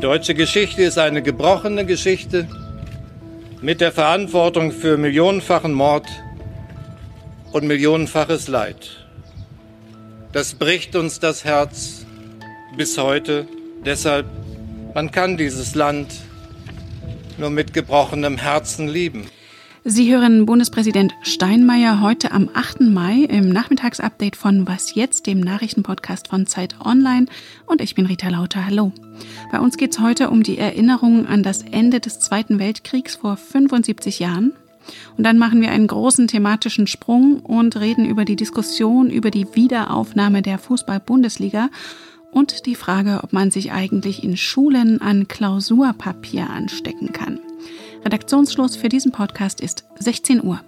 Die deutsche Geschichte ist eine gebrochene Geschichte mit der Verantwortung für millionenfachen Mord und millionenfaches Leid. Das bricht uns das Herz bis heute. Deshalb, man kann dieses Land nur mit gebrochenem Herzen lieben. Sie hören Bundespräsident Steinmeier heute am 8. Mai im Nachmittagsupdate von Was jetzt, dem Nachrichtenpodcast von Zeit Online. Und ich bin Rita Lauter. Hallo. Bei uns geht es heute um die Erinnerung an das Ende des Zweiten Weltkriegs vor 75 Jahren. Und dann machen wir einen großen thematischen Sprung und reden über die Diskussion über die Wiederaufnahme der Fußball-Bundesliga und die Frage, ob man sich eigentlich in Schulen an Klausurpapier anstecken kann. Redaktionsschluss für diesen Podcast ist 16 Uhr.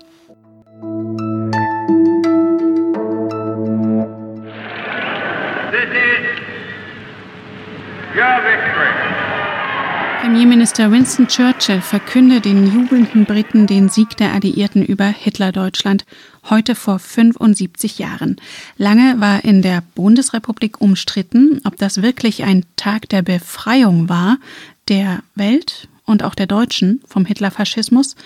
Premierminister Winston Churchill verkündet den jubelnden Briten den Sieg der Alliierten über Hitlerdeutschland heute vor 75 Jahren. Lange war in der Bundesrepublik umstritten, ob das wirklich ein Tag der Befreiung war, der Welt und auch der Deutschen vom Hitlerfaschismus,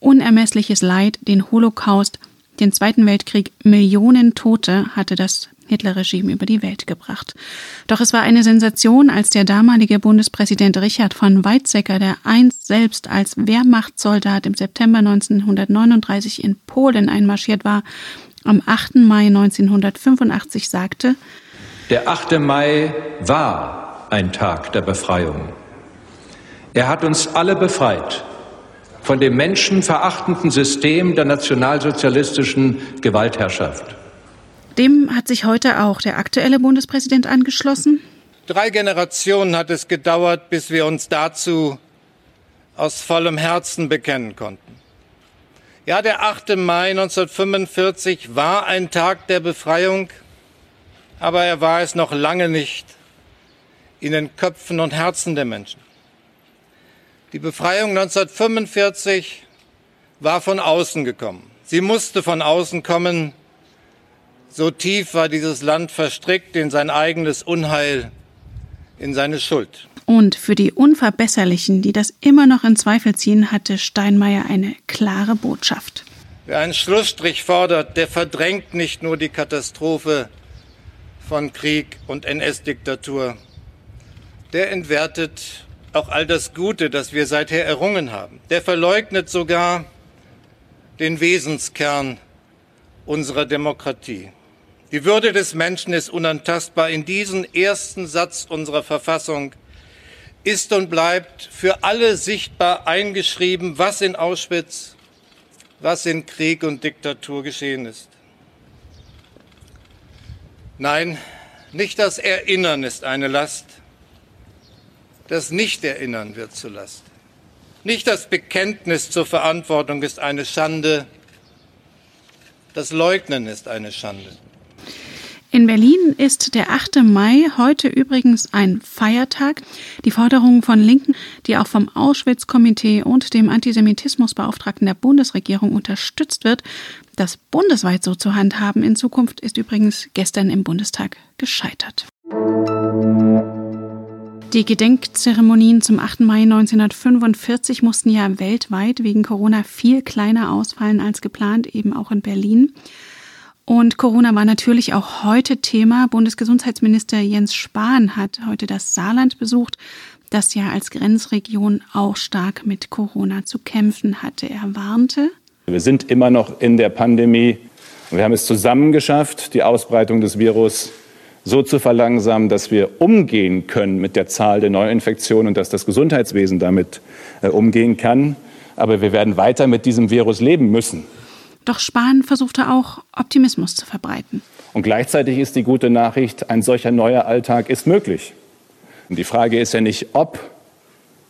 unermessliches Leid, den Holocaust, den Zweiten Weltkrieg, Millionen Tote hatte das Hitlerregime über die Welt gebracht. Doch es war eine Sensation, als der damalige Bundespräsident Richard von Weizsäcker, der einst selbst als Wehrmachtssoldat im September 1939 in Polen einmarschiert war, am 8. Mai 1985 sagte, Der 8. Mai war ein Tag der Befreiung. Er hat uns alle befreit von dem menschenverachtenden System der nationalsozialistischen Gewaltherrschaft. Dem hat sich heute auch der aktuelle Bundespräsident angeschlossen. Drei Generationen hat es gedauert, bis wir uns dazu aus vollem Herzen bekennen konnten. Ja, der 8. Mai 1945 war ein Tag der Befreiung, aber er war es noch lange nicht in den Köpfen und Herzen der Menschen. Die Befreiung 1945 war von außen gekommen. Sie musste von außen kommen. So tief war dieses Land verstrickt in sein eigenes Unheil, in seine Schuld. Und für die Unverbesserlichen, die das immer noch in Zweifel ziehen, hatte Steinmeier eine klare Botschaft. Wer einen Schlussstrich fordert, der verdrängt nicht nur die Katastrophe von Krieg und NS-Diktatur, der entwertet auch all das Gute, das wir seither errungen haben. Der verleugnet sogar den Wesenskern unserer Demokratie. Die Würde des Menschen ist unantastbar. In diesen ersten Satz unserer Verfassung ist und bleibt für alle sichtbar eingeschrieben, was in Auschwitz, was in Krieg und Diktatur geschehen ist. Nein, nicht das Erinnern ist eine Last, das Nicht-Erinnern wird zur Last. Nicht das Bekenntnis zur Verantwortung ist eine Schande, das Leugnen ist eine Schande. In Berlin ist der 8. Mai heute übrigens ein Feiertag. Die Forderung von Linken, die auch vom Auschwitz-Komitee und dem Antisemitismusbeauftragten der Bundesregierung unterstützt wird, das bundesweit so zu handhaben in Zukunft, ist übrigens gestern im Bundestag gescheitert. Die Gedenkzeremonien zum 8. Mai 1945 mussten ja weltweit wegen Corona viel kleiner ausfallen als geplant, eben auch in Berlin. Und Corona war natürlich auch heute Thema. Bundesgesundheitsminister Jens Spahn hat heute das Saarland besucht, das ja als Grenzregion auch stark mit Corona zu kämpfen hatte. Er warnte. Wir sind immer noch in der Pandemie. Wir haben es zusammen geschafft, die Ausbreitung des Virus so zu verlangsamen, dass wir umgehen können mit der Zahl der Neuinfektionen und dass das Gesundheitswesen damit äh, umgehen kann. Aber wir werden weiter mit diesem Virus leben müssen. Doch Spahn versuchte auch Optimismus zu verbreiten. Und gleichzeitig ist die gute Nachricht, ein solcher neuer Alltag ist möglich. Und die Frage ist ja nicht, ob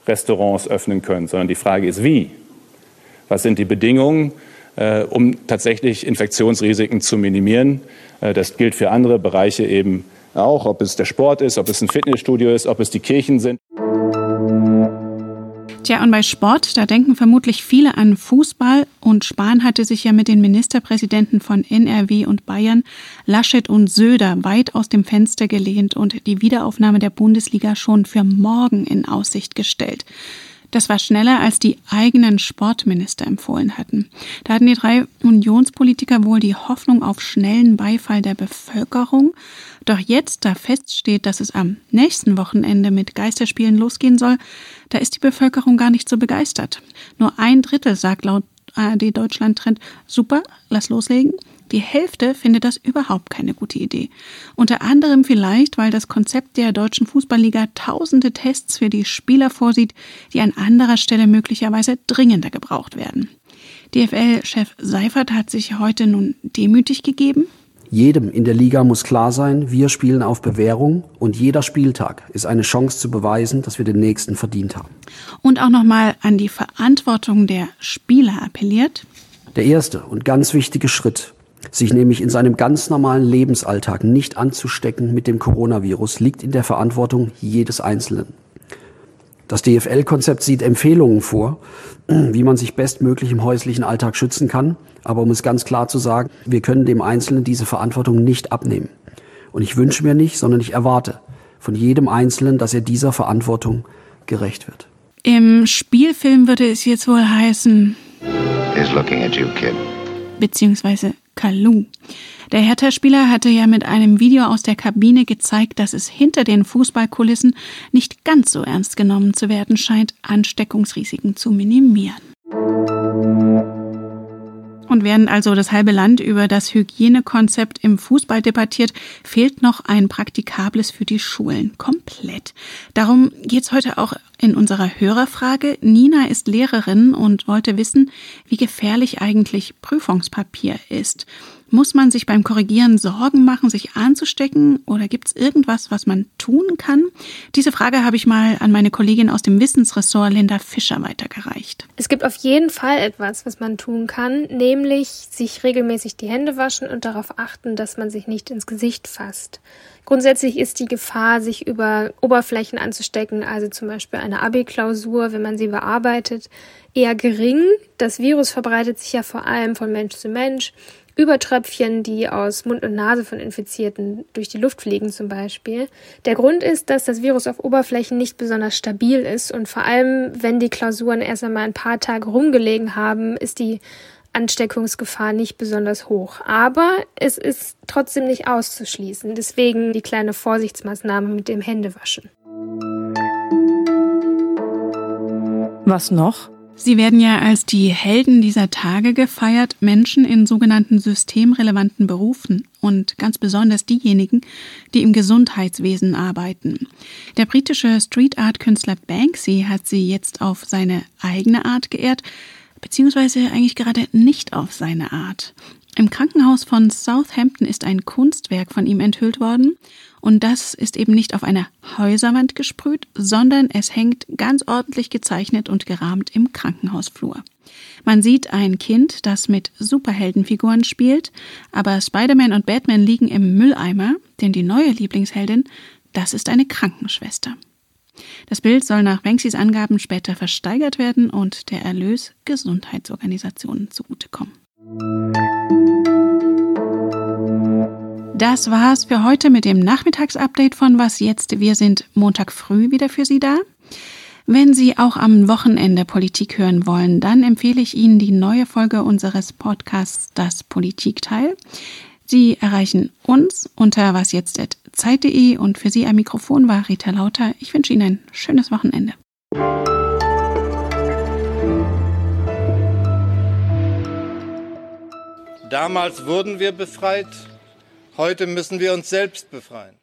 Restaurants öffnen können, sondern die Frage ist, wie. Was sind die Bedingungen, äh, um tatsächlich Infektionsrisiken zu minimieren? Äh, das gilt für andere Bereiche eben auch, ob es der Sport ist, ob es ein Fitnessstudio ist, ob es die Kirchen sind. Tja, und bei Sport, da denken vermutlich viele an Fußball. Und Spahn hatte sich ja mit den Ministerpräsidenten von NRW und Bayern, Laschet und Söder, weit aus dem Fenster gelehnt und die Wiederaufnahme der Bundesliga schon für morgen in Aussicht gestellt. Das war schneller, als die eigenen Sportminister empfohlen hatten. Da hatten die drei Unionspolitiker wohl die Hoffnung auf schnellen Beifall der Bevölkerung. Doch jetzt, da feststeht, dass es am nächsten Wochenende mit Geisterspielen losgehen soll, da ist die Bevölkerung gar nicht so begeistert. Nur ein Drittel sagt laut ARD Deutschland Trend, super, lass loslegen. Die Hälfte findet das überhaupt keine gute Idee. Unter anderem vielleicht, weil das Konzept der deutschen Fußballliga tausende Tests für die Spieler vorsieht, die an anderer Stelle möglicherweise dringender gebraucht werden. DFL-Chef Seifert hat sich heute nun demütig gegeben. Jedem in der Liga muss klar sein, wir spielen auf Bewährung und jeder Spieltag ist eine Chance zu beweisen, dass wir den nächsten verdient haben. Und auch nochmal an die Verantwortung der Spieler appelliert. Der erste und ganz wichtige Schritt sich nämlich in seinem ganz normalen Lebensalltag nicht anzustecken mit dem Coronavirus, liegt in der Verantwortung jedes Einzelnen. Das DFL-Konzept sieht Empfehlungen vor, wie man sich bestmöglich im häuslichen Alltag schützen kann. Aber um es ganz klar zu sagen, wir können dem Einzelnen diese Verantwortung nicht abnehmen. Und ich wünsche mir nicht, sondern ich erwarte von jedem Einzelnen, dass er dieser Verantwortung gerecht wird. Im Spielfilm würde es jetzt wohl heißen. He's looking at you, kid. Beziehungsweise Kalu. Der Hertha-Spieler hatte ja mit einem Video aus der Kabine gezeigt, dass es hinter den Fußballkulissen nicht ganz so ernst genommen zu werden scheint, Ansteckungsrisiken zu minimieren. Und während also das halbe Land über das Hygienekonzept im Fußball debattiert, fehlt noch ein praktikables für die Schulen. Komplett. Darum geht es heute auch in unserer Hörerfrage. Nina ist Lehrerin und wollte wissen, wie gefährlich eigentlich Prüfungspapier ist. Muss man sich beim Korrigieren Sorgen machen, sich anzustecken oder gibt es irgendwas, was man tun kann? Diese Frage habe ich mal an meine Kollegin aus dem Wissensressort Linda Fischer weitergereicht. Es gibt auf jeden Fall etwas, was man tun kann, nämlich sich regelmäßig die Hände waschen und darauf achten, dass man sich nicht ins Gesicht fasst. Grundsätzlich ist die Gefahr, sich über Oberflächen anzustecken, also zum Beispiel eine Abi-Klausur, wenn man sie bearbeitet, eher gering. Das Virus verbreitet sich ja vor allem von Mensch zu Mensch über Tröpfchen, die aus Mund und Nase von Infizierten durch die Luft fliegen zum Beispiel. Der Grund ist, dass das Virus auf Oberflächen nicht besonders stabil ist und vor allem, wenn die Klausuren erst einmal ein paar Tage rumgelegen haben, ist die Ansteckungsgefahr nicht besonders hoch. Aber es ist trotzdem nicht auszuschließen. Deswegen die kleine Vorsichtsmaßnahme mit dem Händewaschen. Was noch? Sie werden ja als die Helden dieser Tage gefeiert, Menschen in sogenannten systemrelevanten Berufen und ganz besonders diejenigen, die im Gesundheitswesen arbeiten. Der britische Street Art Künstler Banksy hat sie jetzt auf seine eigene Art geehrt, beziehungsweise eigentlich gerade nicht auf seine Art. Im Krankenhaus von Southampton ist ein Kunstwerk von ihm enthüllt worden und das ist eben nicht auf einer Häuserwand gesprüht, sondern es hängt ganz ordentlich gezeichnet und gerahmt im Krankenhausflur. Man sieht ein Kind, das mit Superheldenfiguren spielt, aber Spider-Man und Batman liegen im Mülleimer, denn die neue Lieblingsheldin, das ist eine Krankenschwester. Das Bild soll nach Banksys Angaben später versteigert werden und der Erlös Gesundheitsorganisationen zugutekommen. Das war's für heute mit dem Nachmittagsupdate von Was jetzt? Wir sind Montag früh wieder für Sie da. Wenn Sie auch am Wochenende Politik hören wollen, dann empfehle ich Ihnen die neue Folge unseres Podcasts Das Politikteil. Sie erreichen uns unter wasjetzt.zeit.de und für Sie am Mikrofon war Rita Lauter. Ich wünsche Ihnen ein schönes Wochenende. Damals wurden wir befreit, Heute müssen wir uns selbst befreien.